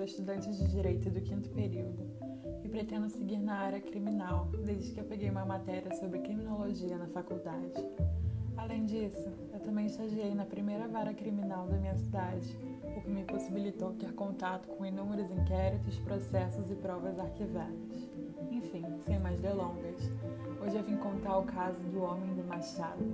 sou estudante de Direito do quinto período e pretendo seguir na área criminal desde que eu peguei uma matéria sobre criminologia na faculdade. Além disso, eu também estagiei na primeira vara criminal da minha cidade, o que me possibilitou ter contato com inúmeros inquéritos, processos e provas arquivadas. Enfim, sem mais delongas, hoje eu vim contar o caso do Homem do Machado.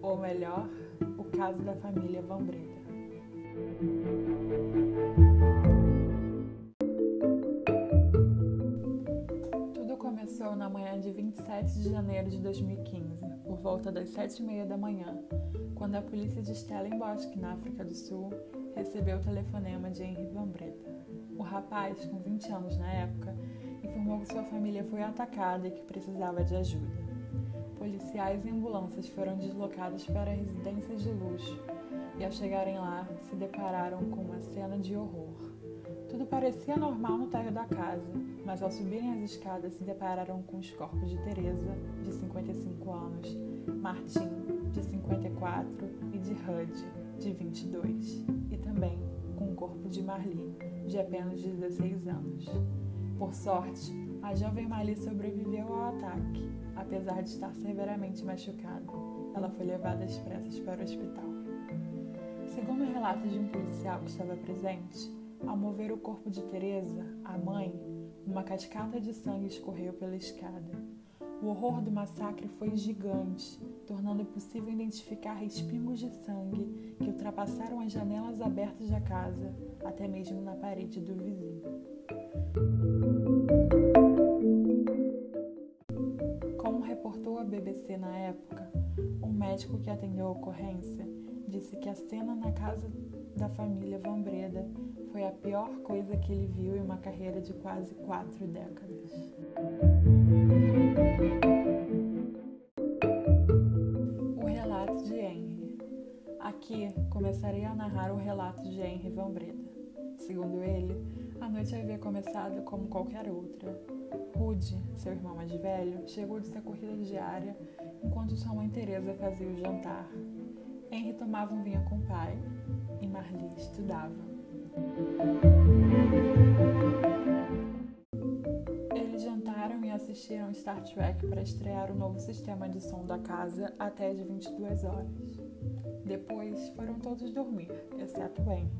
Ou melhor, o caso da família Van Breda. Na manhã de 27 de janeiro de 2015, por volta das sete e meia da manhã, quando a polícia de Stellenbosch, na África do Sul, recebeu o telefonema de Henry Van Breda. O rapaz, com 20 anos na época, informou que sua família foi atacada e que precisava de ajuda. Policiais e ambulâncias foram deslocados para residências de luxo e, ao chegarem lá, se depararam com uma cena de horror. Tudo parecia normal no térreo da casa, mas ao subirem as escadas se depararam com os corpos de Teresa, de 55 anos, Martim, de 54 e de Hud, de 22, e também com o corpo de Marli, de apenas 16 anos. Por sorte, a jovem Marli sobreviveu ao ataque, apesar de estar severamente machucada. Ela foi levada às pressas para o hospital. Segundo o relato de um policial que estava presente, ao mover o corpo de Teresa, a mãe, uma cascata de sangue escorreu pela escada. O horror do massacre foi gigante, tornando possível identificar respingos de sangue que ultrapassaram as janelas abertas da casa, até mesmo na parede do vizinho. Como reportou a BBC na época, um médico que atendeu a ocorrência disse que a cena na casa da família Van Breda foi a pior coisa que ele viu em uma carreira de quase quatro décadas. O relato de Henry. Aqui começarei a narrar o relato de Henry Van Breda. Segundo ele, a noite havia começado como qualquer outra. Rude, seu irmão mais velho, chegou de sua corrida diária enquanto sua mãe Teresa fazia o jantar. Henry tomava um vinho com o pai e Marli estudava. Eles jantaram e assistiram Star Trek para estrear o novo sistema de som da casa até de 22 horas. Depois foram todos dormir, exceto Henry,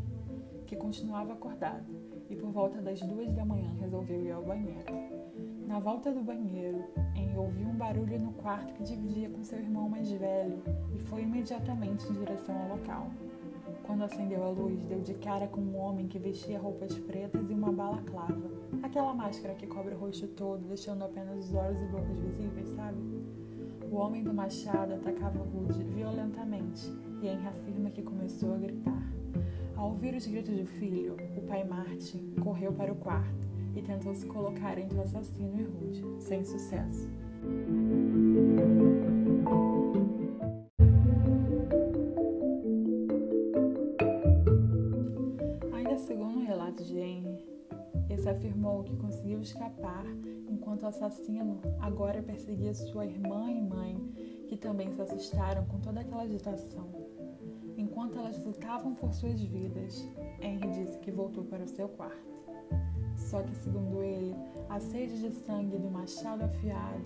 que continuava acordado e por volta das duas da manhã resolveu ir ao banheiro. Na volta do banheiro, Henry ouviu um barulho no quarto que dividia com seu irmão mais velho e foi imediatamente em direção ao local. Quando acendeu a luz, deu de cara com um homem que vestia roupas pretas e uma balaclava. Aquela máscara que cobre o rosto todo, deixando apenas os olhos e bocas visíveis, sabe? O homem do machado atacava Rude violentamente e Henry afirma que começou a gritar. Ao ouvir os gritos do filho, o pai Martin correu para o quarto e tentou se colocar entre o assassino e Rude, sem sucesso. Escapar enquanto o assassino agora perseguia sua irmã e mãe, que também se assustaram com toda aquela agitação. Enquanto elas lutavam por suas vidas, Henry disse que voltou para o seu quarto. Só que, segundo ele, a sede de sangue do machado afiado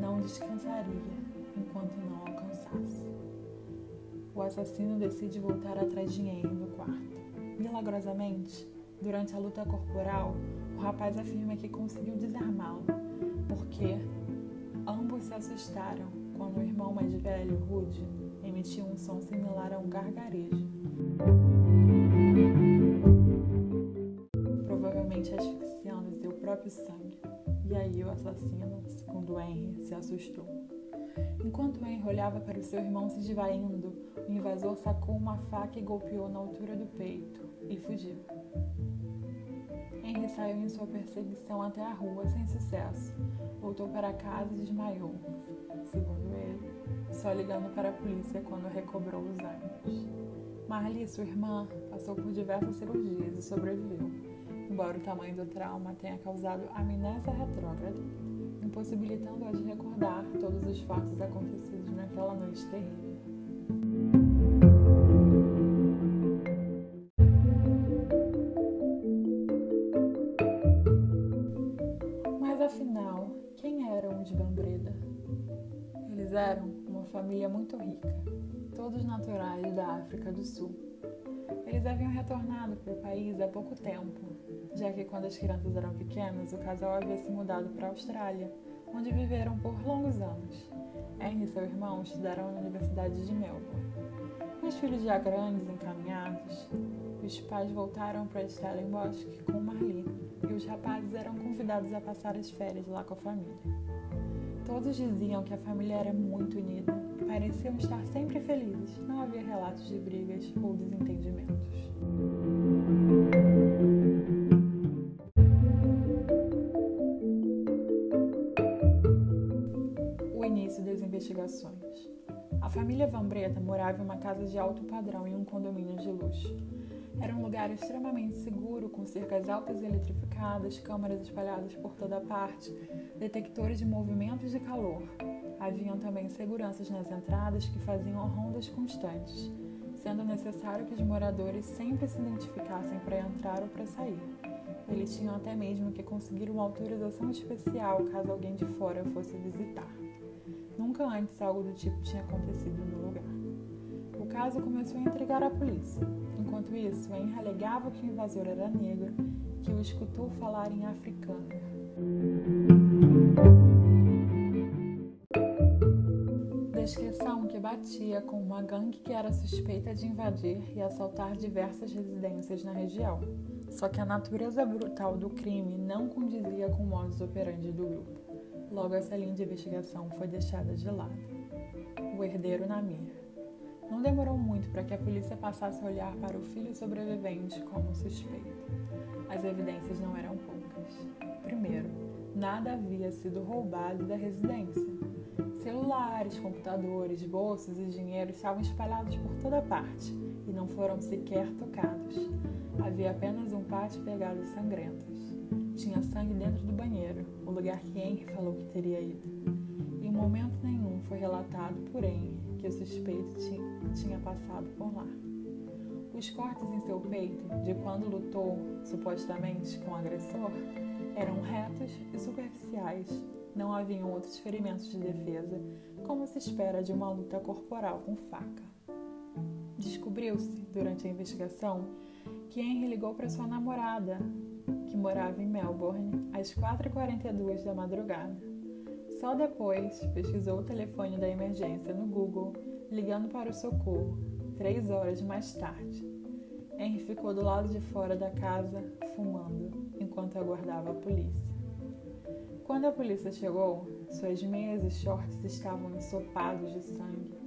não descansaria enquanto não alcançasse. O assassino decide voltar atrás de Henry no quarto. Milagrosamente, durante a luta corporal, o rapaz afirma que conseguiu desarmá-lo, porque ambos se assustaram quando o irmão mais velho, Rude, emitiu um som similar a um gargarejo. Provavelmente asfixiando seu próprio sangue. E aí o assassino, segundo Henry, se assustou. Enquanto Henry olhava para o seu irmão se esvaindo, o invasor sacou uma faca e golpeou na altura do peito e fugiu. Henry saiu em sua perseguição até a rua sem sucesso. Voltou para casa e desmaiou. Segundo ele, só ligando para a polícia quando recobrou os ânimos. Marli, sua irmã, passou por diversas cirurgias e sobreviveu, embora o tamanho do trauma tenha causado amnésia retrógrada, impossibilitando-a de recordar todos os fatos acontecidos naquela noite terrível. Eles eram uma família muito rica, todos naturais da África do Sul. Eles haviam retornado para o país há pouco tempo, já que quando as crianças eram pequenas, o casal havia se mudado para a Austrália, onde viveram por longos anos. Henry e seu irmão estudaram na Universidade de Melbourne. Com os filhos já grandes, encaminhados, os pais voltaram para Stellenbosch com Marli e os rapazes eram convidados a passar as férias lá com a família. Todos diziam que a família era muito unida, pareciam estar sempre felizes, não havia relatos de brigas ou desentendimentos. O início das investigações. A família Van morava em uma casa de alto padrão em um condomínio de luxo. Era um lugar extremamente seguro, com cercas altas e eletrificadas, câmeras espalhadas por toda parte, detectores de movimentos de calor. Haviam também seguranças nas entradas que faziam rondas constantes, sendo necessário que os moradores sempre se identificassem para entrar ou para sair. Eles tinham até mesmo que conseguir uma autorização especial caso alguém de fora fosse visitar. Nunca antes algo do tipo tinha acontecido no lugar. O caso começou a intrigar a polícia. Enquanto isso, Henry alegava que o invasor era negro, que o escutou falar em africano. Descrição que batia com uma gangue que era suspeita de invadir e assaltar diversas residências na região. Só que a natureza brutal do crime não condizia com o modus operandi do grupo. Logo, essa linha de investigação foi deixada de lado. O herdeiro Namir. Não demorou muito para que a polícia passasse a olhar para o filho sobrevivente como suspeito. As evidências não eram poucas. Primeiro, nada havia sido roubado da residência. Celulares, computadores, bolsas e dinheiro estavam espalhados por toda parte e não foram sequer tocados. Havia apenas um pátio pegado sangrentos. Tinha sangue dentro do banheiro, o lugar que Henry falou que teria ido. Em momento nenhum foi relatado por Henry que o suspeito tinha passado por lá. Os cortes em seu peito, de quando lutou, supostamente, com o agressor, eram retos e superficiais. Não haviam outros ferimentos de defesa, como se espera de uma luta corporal com faca. Descobriu-se, durante a investigação, que Henry ligou para sua namorada, que morava em Melbourne, às 4h42 da madrugada. Só depois pesquisou o telefone da emergência no Google, ligando para o socorro, três horas mais tarde. Henry ficou do lado de fora da casa, fumando, enquanto aguardava a polícia. Quando a polícia chegou, suas meias e shorts estavam ensopados de sangue,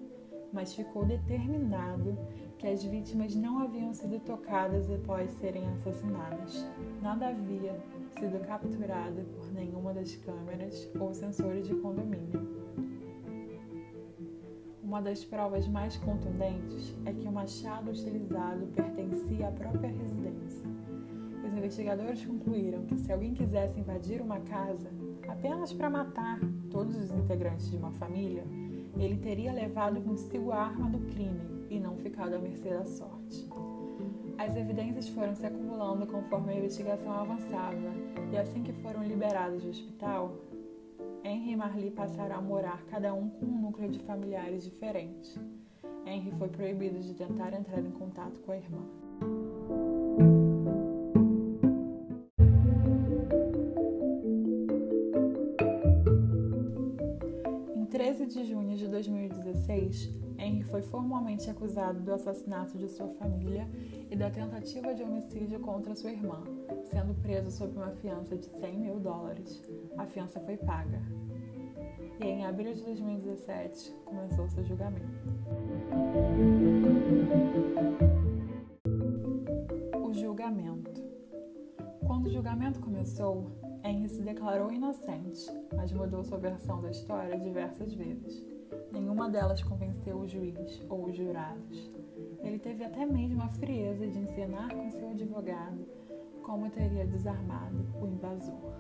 mas ficou determinado que as vítimas não haviam sido tocadas após serem assassinadas. Nada havia sido capturado por nenhuma das câmeras ou sensores de condomínio. Uma das provas mais contundentes é que o machado utilizado pertencia à própria residência. Os investigadores concluíram que se alguém quisesse invadir uma casa apenas para matar todos os integrantes de uma família, ele teria levado consigo a arma do crime e não ficado à mercê da sorte. As evidências foram se acumulando conforme a investigação avançava, e assim que foram liberados do hospital, Henry e Marli passaram a morar cada um com um núcleo de familiares diferente. Henry foi proibido de tentar entrar em contato com a irmã. Foi formalmente acusado do assassinato de sua família e da tentativa de homicídio contra sua irmã, sendo preso sob uma fiança de 100 mil dólares. A fiança foi paga. E em abril de 2017 começou seu julgamento. O julgamento. Quando o julgamento começou, Henry se declarou inocente, mas mudou sua versão da história diversas vezes. Nenhuma delas convenceu o juiz ou os jurados. Ele teve até mesmo a frieza de encenar com seu advogado como teria desarmado o invasor.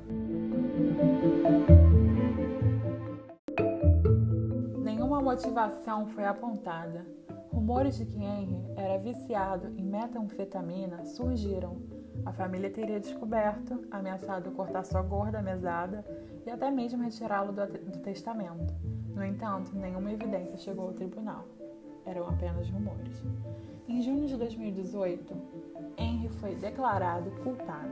Nenhuma motivação foi apontada. Rumores de que Henry era viciado em metanfetamina surgiram, A família teria descoberto, ameaçado cortar sua gorda mesada e até mesmo retirá-lo do, do testamento. No entanto, nenhuma evidência chegou ao tribunal. Eram apenas rumores. Em junho de 2018, Henry foi declarado culpado.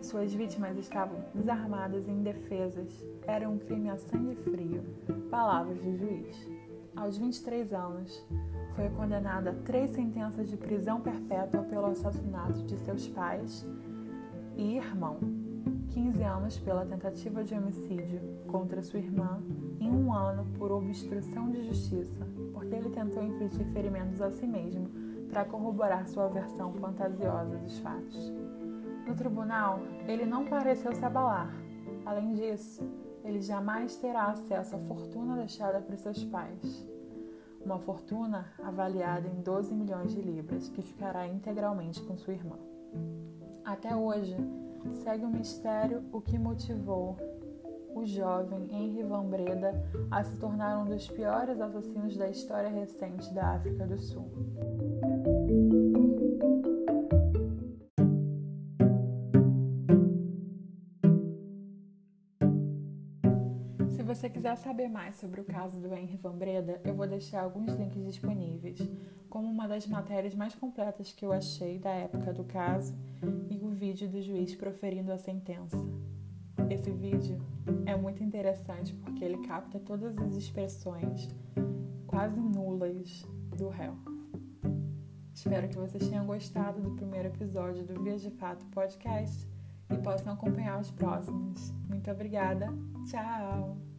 Suas vítimas estavam desarmadas e indefesas. Era um crime a sangue frio. Palavras do juiz. Aos 23 anos, foi condenado a três sentenças de prisão perpétua pelo assassinato de seus pais e irmão, 15 anos pela tentativa de homicídio contra sua irmã e um ano por obstrução de justiça, porque ele tentou infligir ferimentos a si mesmo para corroborar sua versão fantasiosa dos fatos. No tribunal, ele não pareceu se abalar. Além disso, ele jamais terá acesso à fortuna deixada por seus pais uma fortuna avaliada em 12 milhões de libras, que ficará integralmente com sua irmã. Até hoje, segue o mistério o que motivou o jovem Henry Van Breda a se tornar um dos piores assassinos da história recente da África do Sul. Você quiser saber mais sobre o caso do Henry Van Breda, eu vou deixar alguns links disponíveis, como uma das matérias mais completas que eu achei da época do caso e o vídeo do juiz proferindo a sentença. Esse vídeo é muito interessante porque ele capta todas as expressões quase nulas do réu. Espero que vocês tenham gostado do primeiro episódio do Vias de Fato podcast e possam acompanhar os próximos. Muito obrigada. Tchau!